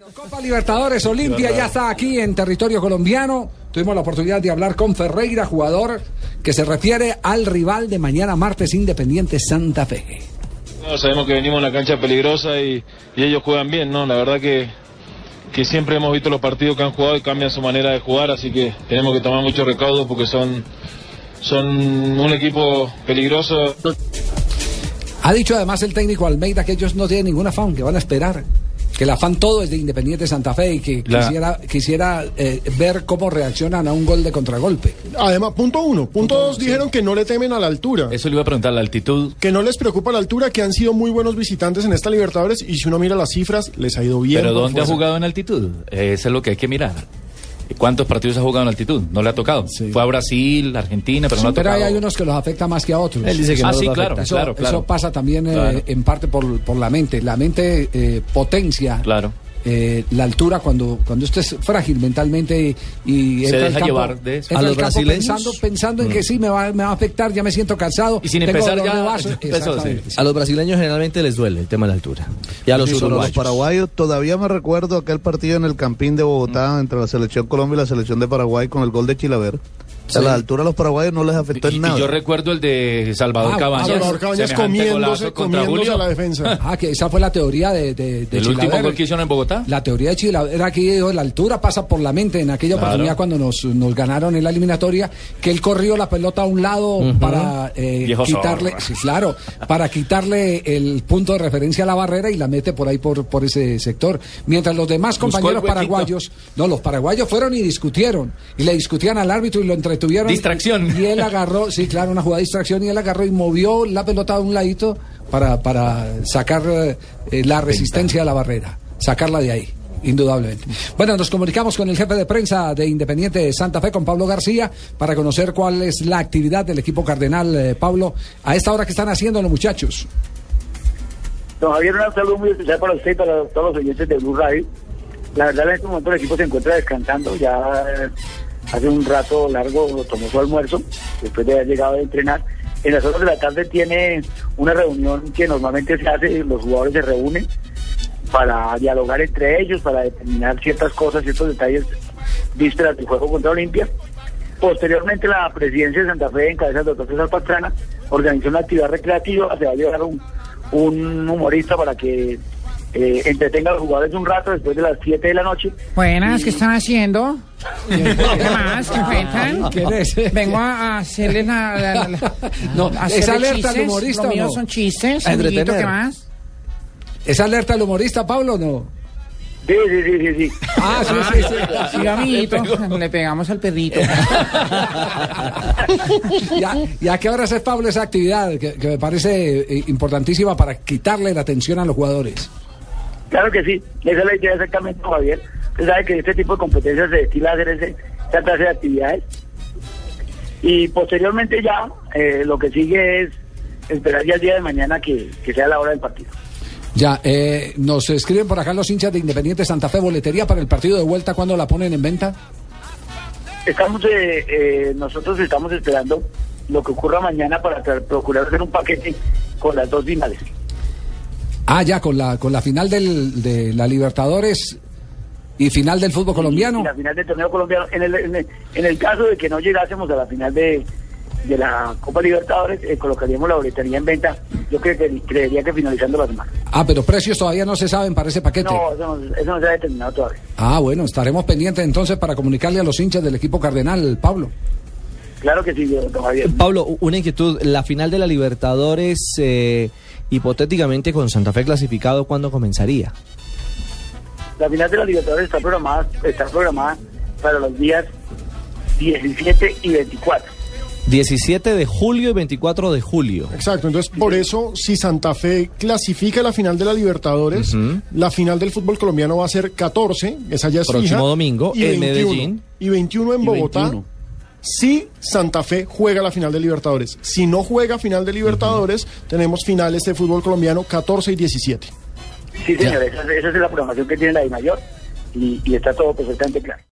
Copa Libertadores, Olimpia ya está aquí en territorio colombiano. Tuvimos la oportunidad de hablar con Ferreira, jugador que se refiere al rival de mañana martes Independiente Santa Fe. No, sabemos que venimos a una cancha peligrosa y, y ellos juegan bien, ¿no? La verdad que, que siempre hemos visto los partidos que han jugado y cambian su manera de jugar, así que tenemos que tomar mucho recaudo porque son, son un equipo peligroso. Ha dicho además el técnico Almeida que ellos no tienen ningún afán, que van a esperar. Que el afán todo es de Independiente Santa Fe y que La- quisiera, quisiera eh, ver cómo reaccionan a un gol de contragolpe. Además, punto uno. Punto dos, dijeron que no le temen a la altura. Eso le iba a preguntar, la altitud. Que no les preocupa la altura, que han sido muy buenos visitantes en esta Libertadores y si uno mira las cifras, les ha ido bien. Pero ¿dónde ha fuerza. jugado en altitud? Eh, Eso es lo que hay que mirar. ¿Cuántos partidos ha jugado en altitud? No le ha tocado. Fue a Brasil, Argentina, pero no ha Pero tocado. hay, hay unos que los afecta más que a otros. Él dice que Ah, no sí, los claro. Eso, claro, claro. eso pasa también eh, en parte por, por la mente. La mente eh, potencia Claro. Eh, la altura cuando, cuando usted es frágil mentalmente y Se deja campo- llevar de eso. entra ¿A los brasileños? pensando, pensando en que sí me va, me va a afectar, ya me siento cansado. Y sin empezar ya sí. A los brasileños generalmente les duele el tema de la altura. Y a los paraguayos, todavía me recuerdo aquel partido en el Campín de Bogotá entre la selección Colombia y la selección de Paraguay con el gol de Chilaver. Sí. la altura a los paraguayos no les afectó Y, en y nada. yo recuerdo el de Salvador Ah, Cabañas. Salvador Cabañas comiéndose, comiéndose Julio. a la defensa. Ah, que esa fue la teoría de, de, de El último Chilaver. gol que hicieron en Bogotá. La teoría de Chile era que dijo, la altura pasa por la mente en aquella Claro. oportunidad cuando nos, nos ganaron en la eliminatoria, que él corrió la pelota a un lado para eh, quitarle, sí, claro, para quitarle el punto de referencia a la barrera y la mete por ahí por, por ese sector. Mientras los demás Buscó compañeros paraguayos, no, los paraguayos fueron y discutieron, y le discutían al árbitro y lo entretuvieron. Distracción. Y él agarró, sí, claro, una jugada de distracción, y él agarró y movió la pelota a un ladito para, para sacar eh, la resistencia a la barrera, sacarla de ahí. Indudablemente. Bueno, nos comunicamos con el jefe de prensa de Independiente Santa Fe, con Pablo García, para conocer cuál es la actividad del equipo cardenal. Eh, Pablo, a esta hora que están haciendo los muchachos. Don Javier, un saludo muy especial para usted y para todos los oyentes de Blue Radio. La verdad, en este momento el equipo se encuentra descansando. Ya eh, hace un rato largo tomó su almuerzo, después de haber llegado a entrenar. En las horas de la tarde tiene una reunión que normalmente se hace, los jugadores se reúnen para dialogar entre ellos, para determinar ciertas cosas, ciertos detalles vísperas del juego contra Olimpia. Posteriormente, la presidencia de Santa Fe, en cabeza del doctor César Pastrana, organizó una actividad recreativa. Se va a llevar un, un humorista para que eh, entretenga a los jugadores un rato después de las 7 de la noche. Buenas, ¿qué están haciendo? ¿Qué más? ¿Qué es? Vengo a a hacerles la... la- la- la- No, a ¿es hacerle alerta al chistes. humorista Lo o mío no? son chistes. A amiguito, entretener. ¿Qué más? ¿Es alerta al humorista, Pablo, o no? Sí, sí, sí, sí. sí. Ah, sí, sí, sí. Sí, amiguito, le pegamos al perrito. ya, ¿Y a qué horas es, Pablo, esa actividad que, que me parece eh, importantísima para quitarle la atención a los jugadores? Claro que sí, esa es la idea exactamente, Javier. Usted sabe que este tipo de competencias se destila a hacer ese, esa clase de actividades. Y posteriormente ya eh, lo que sigue es esperar ya el día de mañana que, que sea la hora del partido. Ya, eh, nos escriben por acá los hinchas de Independiente Santa Fe, boletería para el partido de vuelta, ¿cuándo la ponen en venta? Estamos, eh, eh, nosotros estamos esperando lo que ocurra mañana para procurar hacer un paquete con las dos finales. Ah, ya, con la, con la final del, de la Libertadores y final del fútbol colombiano. Y la final del torneo colombiano. En el, en el, en el caso de que no llegásemos a la final de, de la Copa Libertadores, eh, colocaríamos la boletería en venta. Yo creo que, creería que finalizando la semana. Ah, pero precios todavía no se saben para ese paquete. No, eso no, eso no se ha determinado todavía. Ah, bueno, estaremos pendientes entonces para comunicarle a los hinchas del equipo cardenal, Pablo. Claro que sí, don Javier. Pablo, una inquietud. La final de la Libertadores, eh, hipotéticamente con Santa Fe clasificado, ¿cuándo comenzaría? La final de la Libertadores está programada, está programada para los días 17 y 24. 17 de julio y 24 de julio. Exacto, entonces por eso si Santa Fe clasifica la final de la Libertadores, la final del fútbol colombiano va a ser 14, esa ya es Próximo fija, domingo, y en Medellín. Y 21 en Y Bogotá. 21. Si Santa Fe juega la final de Libertadores. Si no juega final de Libertadores, tenemos finales de fútbol colombiano 14 y 17. Sí, señor, esa, esa es la programación que tiene la de mayor y, y está todo perfectamente claro.